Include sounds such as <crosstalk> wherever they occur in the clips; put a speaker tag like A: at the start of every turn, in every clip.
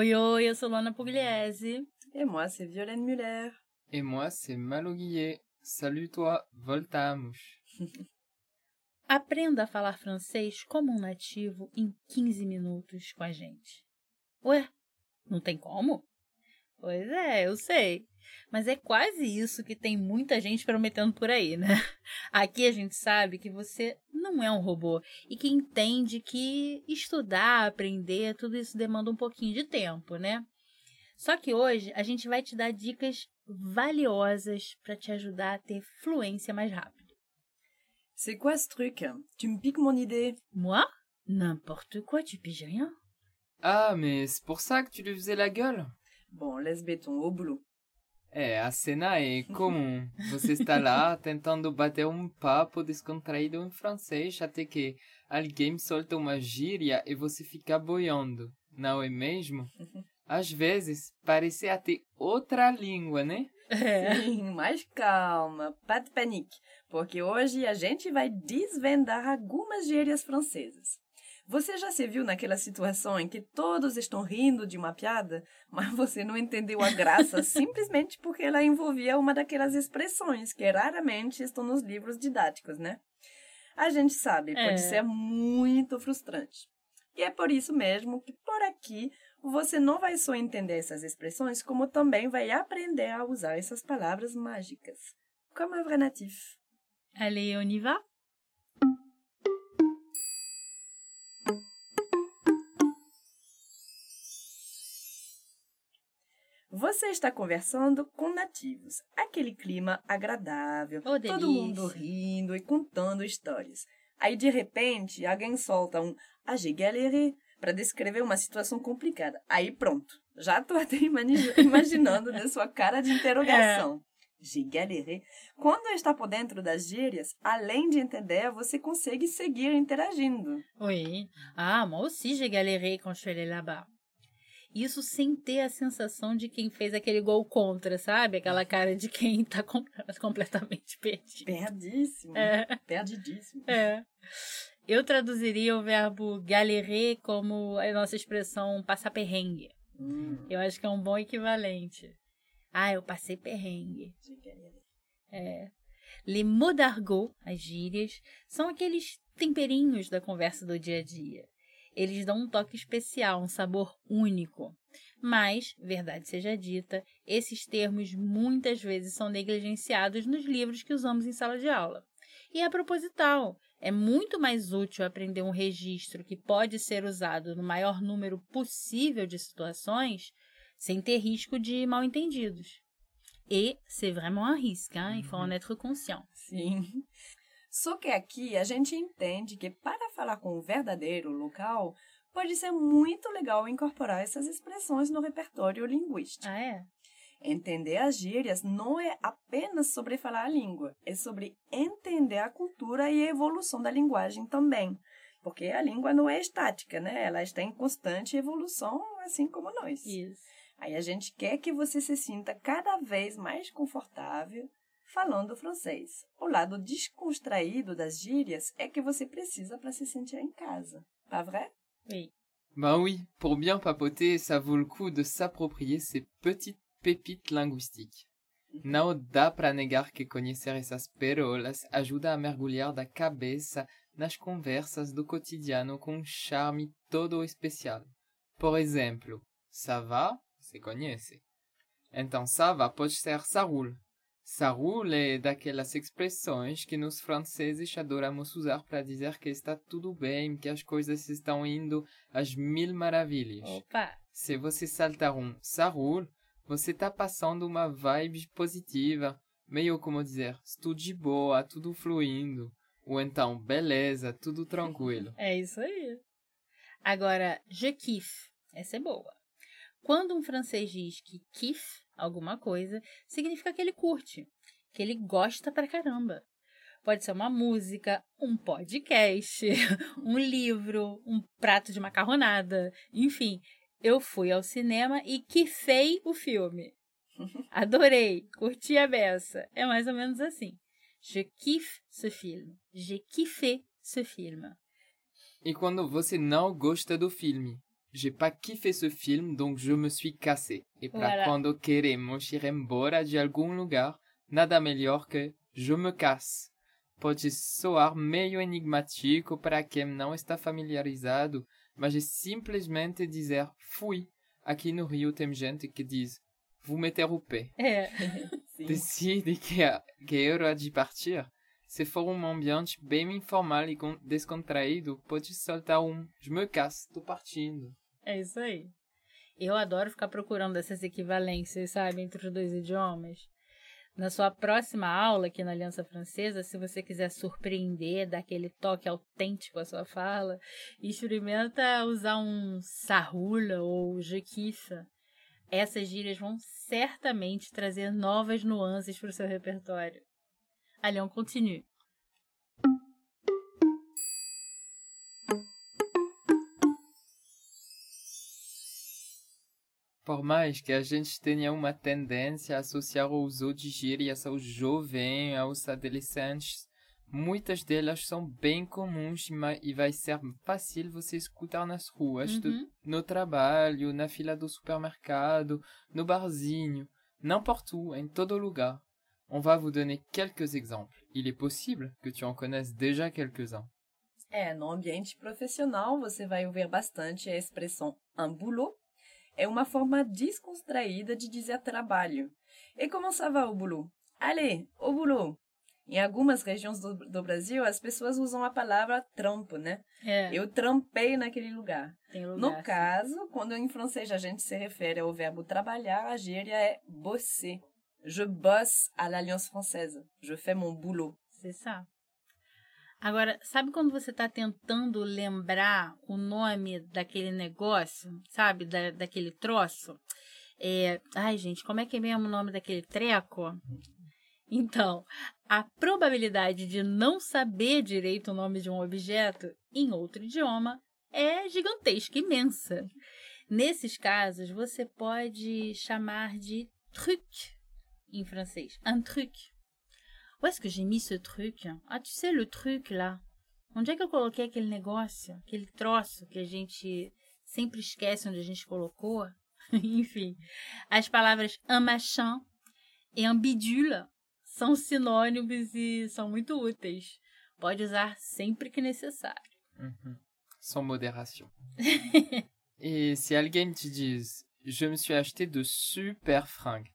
A: Oi, oi, eu sou Lana Pugliese.
B: Et moi, c'est Violaine Muller.
C: Et moi, c'est Malo Guillet. Salut toi, voltamos. <laughs>
A: Aprenda a falar francês como um nativo em 15 minutos com a gente. Ué, não tem como? Pois é, eu sei. Mas é quase isso que tem muita gente prometendo por aí, né? <laughs> Aqui a gente sabe que você não é um robô e que entende que estudar, aprender, tudo isso demanda um pouquinho de tempo, né? Só que hoje a gente vai te dar dicas valiosas para te ajudar a ter fluência mais rápido.
B: C'est quoi ce truc Tu me piques mon idée.
A: Moi? N'importe quoi, tu piges rien.
C: Ah, mais c'est pour ça que tu lui faisais la gueule
B: Bon, laisse béton, au.
C: É, a cena é <laughs> comum. Você está lá tentando bater um papo descontraído em francês até que alguém solta uma gíria e você fica boiando, não é mesmo? <laughs> Às vezes, parece até outra língua, né?
A: É. <laughs>
B: Sim, mas calma, pas de panique, porque hoje a gente vai desvendar algumas gírias francesas. Você já se viu naquela situação em que todos estão rindo de uma piada, <laughs> mas você não entendeu a graça <laughs> simplesmente porque ela envolvia uma daquelas expressões que raramente estão nos livros didáticos, né? A gente sabe, pode
A: É.
B: ser muito frustrante. E é por isso mesmo que por aqui você não vai só entender essas expressões, como também vai aprender a usar essas palavras mágicas, como un vrai natif.
A: Allez, on y va?
B: Você está conversando com nativos, aquele clima agradável,
A: Oh,
B: todo mundo rindo e contando histórias. Aí, de repente, alguém solta um « ah, j'ai galéré » para descrever uma situação complicada. Aí, pronto. Já tô até <laughs> imaginando na sua cara de interrogação. Galéré. Quando está por dentro das gírias, além de entender, você consegue seguir interagindo.
A: Oui. Ah, moi aussi j'ai galéré quand je suis allée là-bas. Isso sem ter a sensação de quem fez aquele gol contra, sabe? Aquela cara de quem tá com- <laughs> completamente perdido.
B: Perdíssimo.
A: É.
B: Perdidíssimo.
A: É. Eu traduziria o verbo galérer como a nossa expressão passar perrengue.
B: Hum,
A: Eu acho que é um bom equivalente. Ah, eu passei perrengue. É. Les mots d'argot, as gírias, são aqueles temperinhos da conversa do dia a dia. Eles dão um toque especial, um sabor único. Mas, verdade seja dita, esses termos muitas vezes são negligenciados nos livros que usamos em sala de aula. E é proposital. É muito mais útil aprender um registro que pode ser usado no maior número possível de situações, sem ter risco de mal-entendidos. Et c'est vraiment un risque, hein? il faut en être conscient.
B: Sim. Só que aqui a gente entende que para falar com o verdadeiro local, pode ser muito legal incorporar essas expressões no repertório linguístico.
A: Ah, é?
B: Entender as gírias não é apenas sobre falar a língua, é sobre entender a cultura e a evolução da linguagem também. Porque a língua não é estática, né? Ela está em constante evolução, assim como nós.
A: Isso.
B: Aí a gente quer que você se sinta cada vez mais confortável falando francês. O lado descontraído das gírias é que você precisa para se sentir em casa. Pas vrai?
A: Oui.
C: Ben oui, pour bien papoter, ça vaut le coup de s'approprier ces petites pépites linguistiques. Não dá pra negar que conhecer essas pérolas ajuda a mergulhar da cabeça nas conversas do cotidiano com um charme todo especial. Por exemplo, ça va, você conhece? Então, ça va pode ser ça roule. Ça roule é daquelas expressões que nós franceses adoramos usar para dizer que está tudo bem, que as coisas estão indo às mil maravilhas.
A: Opa!
C: Se você saltar um ça roule, você está passando uma vibe positiva, meio como dizer estou de boa, tudo fluindo. Ou então, beleza, tudo tranquilo. <laughs>
A: É isso aí. Agora, je kiffe. Essa é boa. Quando um francês diz que kiffe alguma coisa, significa que ele curte, que ele gosta pra caramba. Pode ser uma música, um podcast, <laughs> um livro, um prato de macarronada, enfim. Eu fui ao cinema e kiffei o filme. <laughs> Adorei, curti a beça. É mais ou menos assim. Je kiffe ce film. J'ai kiffé ce film.
C: E quando você não gosta do filme? J'ai pas kiffé ce film, donc je me suis cassé. E para
A: Voilà.
C: quando queremos ir embora de algum lugar, nada melhor que je me casse. Pode soar meio enigmático para quem não está familiarizado, mas é simplesmente dizer fui. Aqui no Rio tem gente que diz vou meter o pé.
A: É. <laughs>
C: Decide que que é hora de partir. Se for um ambiente bem informal e con- descontraído, pode soltar um je me casse, tô partindo.
A: é isso aí. Eu adoro ficar procurando essas equivalências, sabe, entre os dois idiomas. Na sua próxima aula aqui na Aliança Francesa, se você quiser surpreender, dar aquele toque autêntico à sua fala, experimenta usar um sarrula ou je kiffe. Essas gírias vão certamente trazer novas nuances para o seu repertório. Allez, on continue.
C: Por mais que a gente tenha uma tendência a associar o uso de gírias aos jovens, aos adolescentes, muitas delas são bem comuns e vai ser fácil você escutar nas ruas, do-
A: Uhum.
C: no trabalho, na fila do supermercado, no barzinho, n'importe où, em todo lugar. On va vous donner quelques exemples. Il est possible que tu en connaisses déjà quelques-uns.
B: É, no ambiente profissional você vai ouvir bastante a expressão un boulot. É uma forma descontraída de dizer trabalho. E como ça va o boulot? Allez, au boulot! Em algumas regiões do, do Brasil, as pessoas usam a palavra trampo, né?
A: É,
B: Eu trampei naquele lugar.
A: tem lugar.
B: No caso, quando em francês a gente se refere ao verbo trabalhar, a gíria é bosser. Je bosse à l'Alliance Française. Je fais mon boulot.
A: C'est ça. Agora, sabe quando você está tentando lembrar o nome daquele negócio, sabe? Da, daquele troço? É... Ai, gente, como é que é mesmo o nome daquele treco? Então, a probabilidade de não saber direito o nome de um objeto em outro idioma é gigantesca, imensa. Nesses casos, você pode chamar de truc em francês. Un truc. Où est-ce que j'ai mis ce truc? Ah, tu sais, le truc lá. Onde é que eu coloquei aquele negócio? Aquele troço que a gente sempre esquece onde a gente colocou? <laughs> Enfim, as palavras un machin e un bidule são sinônimos e são muito úteis. Pode usar sempre que necessário.
C: Mhm. Sans modération. <laughs> Et si alguém te diz, je me suis acheté de super fringues,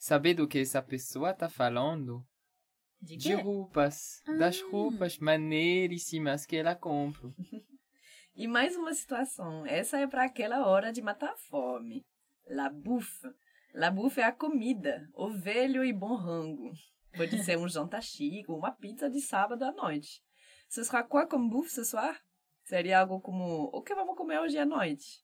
C: saber do que essa pessoa tá falando?
A: De
C: De roupas, das
A: Ah.
C: roupas maneiríssimas que ela compra. <laughs>
B: E mais uma situação. Essa é para aquela hora de matar a fome. La bouffe. La bouffe é a comida, o velho e bom rango. Pode ser um <laughs> jantar chique uma pizza de sábado à noite. Ce sera quoi comme bouffe ce soir? Seria algo como, o que vamos comer hoje à noite?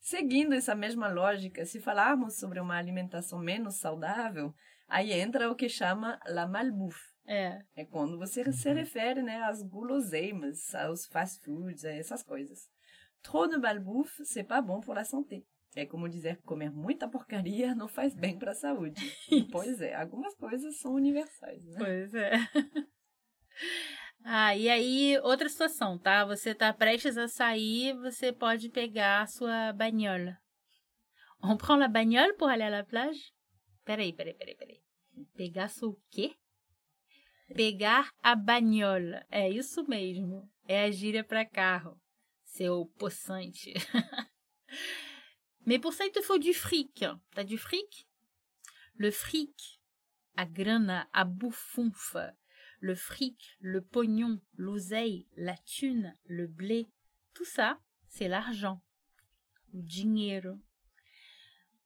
B: Seguindo essa mesma lógica, se falarmos sobre uma alimentação menos saudável, aí entra o que chama la malbouffe.
A: É,
B: É quando você se refere né, às guloseimas, aos fast foods, a essas coisas. Trop de malbouffe, c'est pas bon pour la santé. É como dizer que comer muita porcaria não faz bem para a saúde. <laughs> pois é, algumas coisas são universais, né?
A: pois é. Ah, e aí, outra situação, tá? Você tá prestes a sair, você pode pegar a sua banhola. On prend la bagnole pour aller à la plage? Peraí, peraí, peraí, peraí. Pegar sua o quê? Pegar a banhola. É isso mesmo. É a gíria para carro. Seu poçante. <laughs> Mais pour ça, il te faut du fric. T'as du fric? Le fric. A grana, a bouffunfa. Le fric, le pognon, l'oseille, la thune, le blé. Tout ça, c'est l'argent. O dinheiro.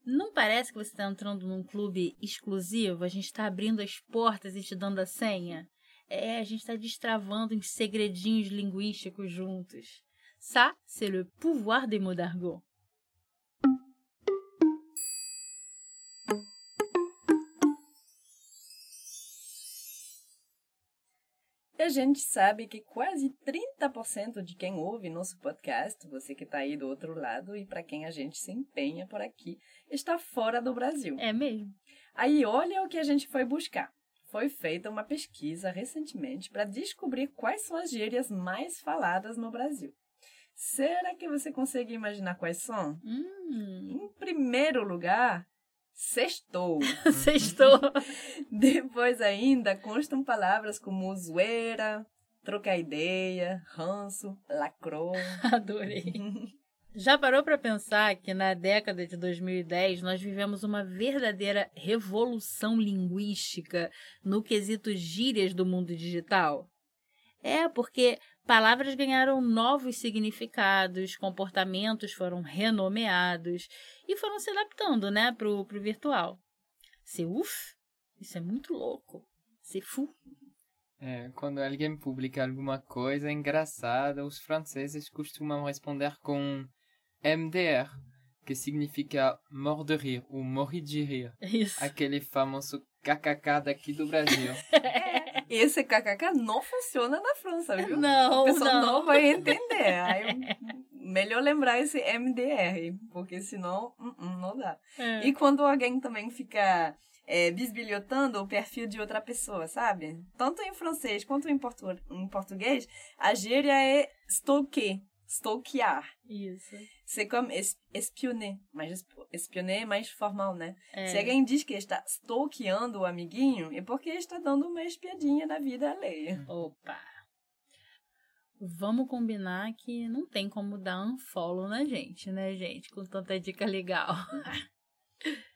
A: Não parece que você está entrando num clube exclusivo? A gente está abrindo as portas e te dando a senha? É, a gente está destravando uns segredinhos linguísticos juntos. Ça, c'est le pouvoir des mots d'argot.
B: A gente sabe que quase 30% de quem ouve nosso podcast, você que está aí do outro lado e para quem a gente se empenha por aqui, está fora do Brasil.
A: É mesmo?
B: Aí olha o que a gente foi buscar. Foi feita uma pesquisa recentemente para descobrir quais são as gírias mais faladas no Brasil. Será que você consegue imaginar quais são?
A: Hum,
B: Em primeiro lugar, sextou. <laughs>
A: sextou. <laughs>
B: Depois ainda constam palavras como zoeira, trocar ideia, ranço, lacrou. <laughs>
A: Adorei. Já parou para pensar que na década de 2010 nós vivemos uma verdadeira revolução linguística no quesito gírias do mundo digital? É, porque palavras ganharam novos significados, comportamentos foram renomeados e foram se adaptando, né, pro, pro virtual. C'est ouf? Isso é muito louco. C'est fou.
C: É, quando alguém publica alguma coisa engraçada, os franceses costumam responder com MDR, que significa mort de rir ou morri de rir.
A: Isso.
C: Aquele famoso kkk daqui do Brasil. <laughs>
B: Esse kkk não funciona na França, viu?
A: Não,
B: o pessoal
A: não.
B: não, vai entender. Aí, melhor lembrar esse MDR, porque senão uh, uh, não dá.
A: É.
B: E quando alguém também fica é, bisbilhotando o perfil de outra pessoa, sabe? Tanto em francês quanto em, portu em português, a gíria é stalker, stalkear.
A: Isso.
B: C'est comme es espionner, mas esp- espionner é mais formal, né?
A: É.
B: Se alguém diz que está stalkeando o amiguinho, é porque está dando uma espiadinha na vida alheia.
A: Opa! Vamos combinar que não tem como dar unfollow na gente, né, gente? Com tanta dica legal. <laughs>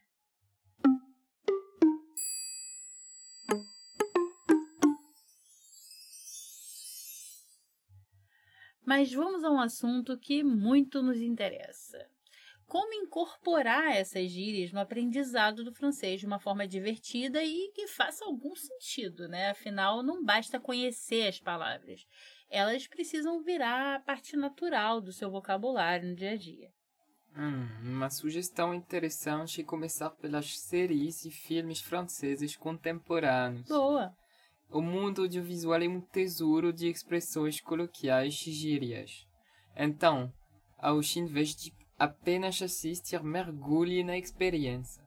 A: Mas vamos a um assunto que muito nos interessa. Como incorporar essas gírias no aprendizado do francês de uma forma divertida e que faça algum sentido, né? Afinal, não basta conhecer as palavras. Elas precisam virar a parte natural do seu vocabulário no dia a dia.
C: Hum, uma sugestão interessante é começar pelas séries e filmes franceses contemporâneos.
A: Boa!
C: O mundo audiovisual é um tesouro de expressões coloquiais e gírias. Então, ao invés de apenas assistir, mergulhe na experiência.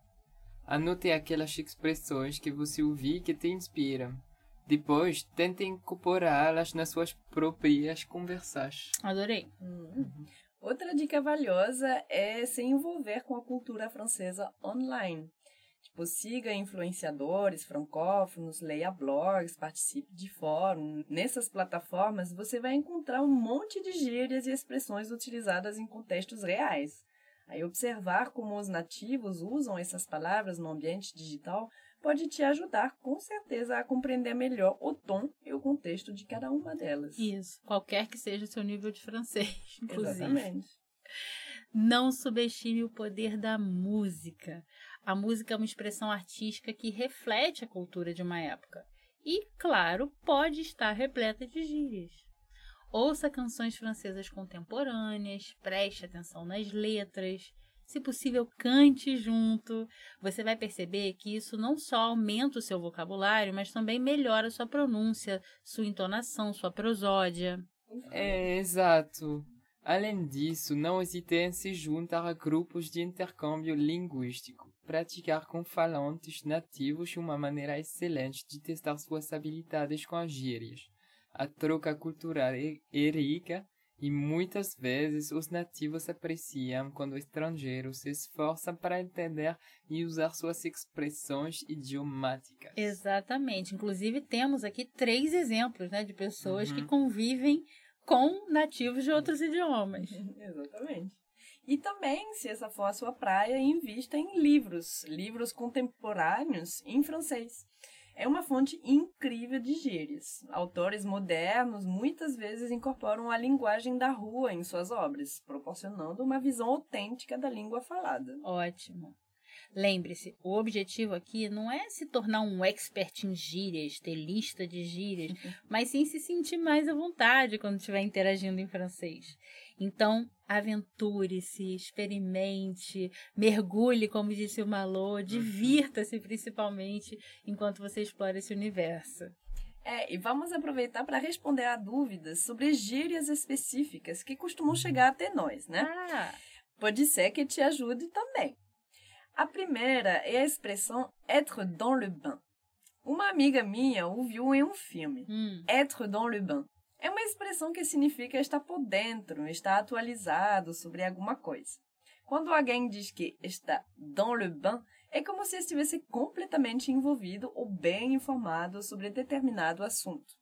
C: Anote aquelas expressões que você ouviu e que te inspiram. Depois, tente incorporá-las nas suas próprias conversas.
A: Adorei.
B: Outra dica valiosa é se envolver com a cultura francesa online. Tipo, siga influenciadores francófonos, leia blogs, participe de fóruns. Nessas plataformas, você vai encontrar um monte de gírias e expressões utilizadas em contextos reais. Aí, observar como os nativos usam essas palavras no ambiente digital pode te ajudar, com certeza, a compreender melhor o tom e o contexto de cada uma delas.
A: Isso. Qualquer que seja o seu nível de francês, <laughs> inclusive.
B: Exatamente.
A: Não subestime o poder da música. A música é uma expressão artística que reflete a cultura de uma época. E, claro, pode estar repleta de gírias. Ouça canções francesas contemporâneas, preste atenção nas letras. Se possível, cante junto. Você vai perceber que isso não só aumenta o seu vocabulário, mas também melhora sua pronúncia, sua entonação, sua prosódia.
C: É, exato. Além disso, não hesite em se juntar a grupos de intercâmbio linguístico. Praticar com falantes nativos é uma maneira excelente de testar suas habilidades com as gírias. A troca cultural é é rica e muitas vezes os nativos apreciam quando estrangeiros se esforçam para entender e usar suas expressões idiomáticas.
A: Exatamente. Inclusive, temos aqui três exemplos né, de pessoas
C: Uhum.
A: que convivem com nativos de outros idiomas. <laughs>
B: Exatamente. E também, se essa for a sua praia, invista em livros, livros contemporâneos em francês. É uma fonte incrível de gírias. Autores modernos muitas vezes incorporam a linguagem da rua em suas obras, proporcionando uma visão autêntica da língua falada.
A: Ótimo. Lembre-se, o objetivo aqui não é se tornar um expert em gírias, ter lista de gírias, <laughs> mas sim se sentir mais à vontade quando estiver interagindo em francês. Então, aventure-se, experimente, mergulhe, como disse o Malô, divirta-se principalmente enquanto você explora esse universo.
B: É, e vamos aproveitar para responder a dúvidas sobre gírias específicas que costumam chegar até nós, né?
A: Ah,
B: Pode ser que te ajude também. A primeira é a expressão être dans le bain. Uma amiga minha ouviu em um filme.
A: hum,
B: Être dans le bain é uma expressão que significa estar por dentro, estar atualizado sobre alguma coisa. Quando alguém diz que está dans le bain, é como se estivesse completamente envolvido ou bem informado sobre determinado assunto.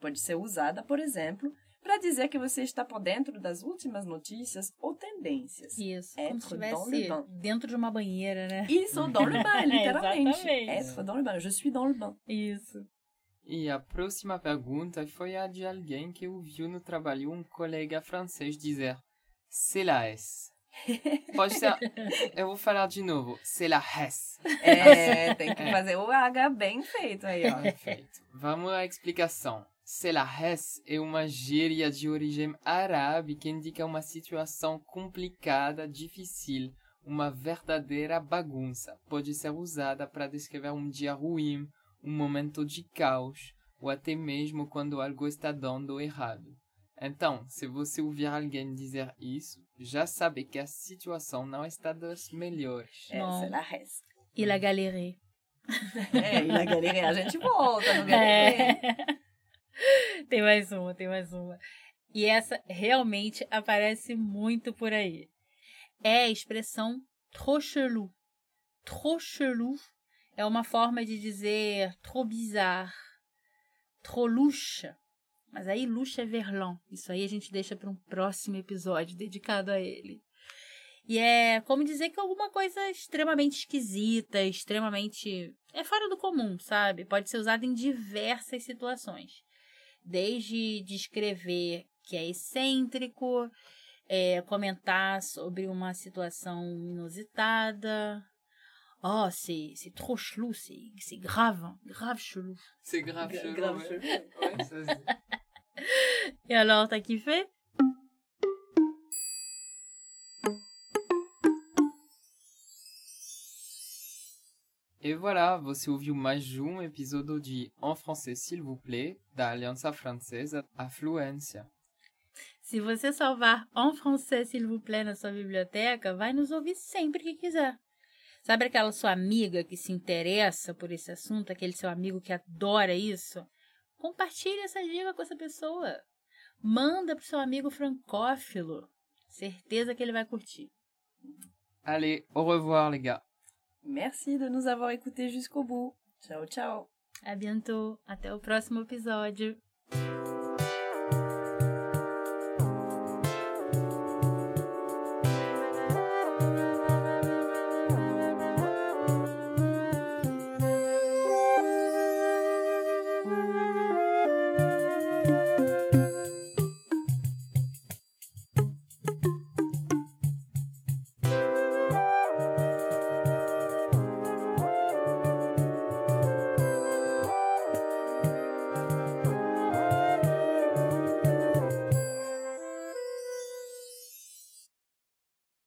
B: Pode ser usada, por exemplo, para dizer que você está por dentro das últimas notícias ou tendências.
A: isso,
B: Être
A: como se estivesse dentro de uma banheira, né?
B: Isso, dans le bain, <laughs> literalmente.
A: Exatamente.
B: Être dans le bain. Je suis dans le bain.
A: Isso.
C: E a próxima pergunta foi a de alguém que ouviu no trabalho um colega francês dizer c'est la S. <laughs> Pode ser. Eu vou falar de novo. C'est la S.
B: É, tem que fazer o H bem feito aí, ó.
C: Perfeito. Vamos à explicação. C'est la S é uma gíria de origem árabe que indica uma situação complicada, difícil, uma verdadeira bagunça. Pode ser usada para descrever um dia ruim, um momento de caos, ou até mesmo quando algo está dando errado. Então, se você ouvir alguém dizer isso, já sabe que a situação não está das melhores.
B: É,
A: Não.
B: c'est la res.
A: E la galérée.
B: É, e na galeria a gente volta no galeria.
A: É. <laughs> tem mais uma, tem mais uma. E essa realmente aparece muito por aí. É a expressão trop chelou. Trop chelou é uma forma de dizer trop bizarre, trop. Mas aí louche é verlan. Isso aí a gente deixa para um próximo episódio dedicado a ele. E é como dizer que alguma coisa extremamente esquisita, extremamente. é fora do comum, sabe? Pode ser usado em diversas situações. Desde descrever que é excêntrico, é, comentar sobre uma situação inusitada. Oh, c'est, c'est trop chelou, c'est, c'est grave, hein, grave chelou.
C: C'est grave
B: Gra-
C: chelou,
B: grave
C: ouais.
B: chelou.
C: Ouais, ça se dit. <laughs>
A: Et alors, t'as kiffé?
C: E voilà, você ouviu mais um episódio de En Français, s'il vous plaît, da Aliança Francesa à Fluência.
A: Se você salvar en français, s'il vous plaît, na sua biblioteca, vai nos ouvir sempre que quiser. Sabe aquela sua amiga que se interessa por esse assunto, aquele seu amigo que adora isso? Compartilhe essa dica com essa pessoa. Manda pro seu amigo francófilo. Certeza que ele vai curtir.
C: Allez, au revoir les gars.
B: Merci de nous avoir écoutés jusqu'au bout. Ciao, ciao.
A: A bientôt. Até o próximo episódio.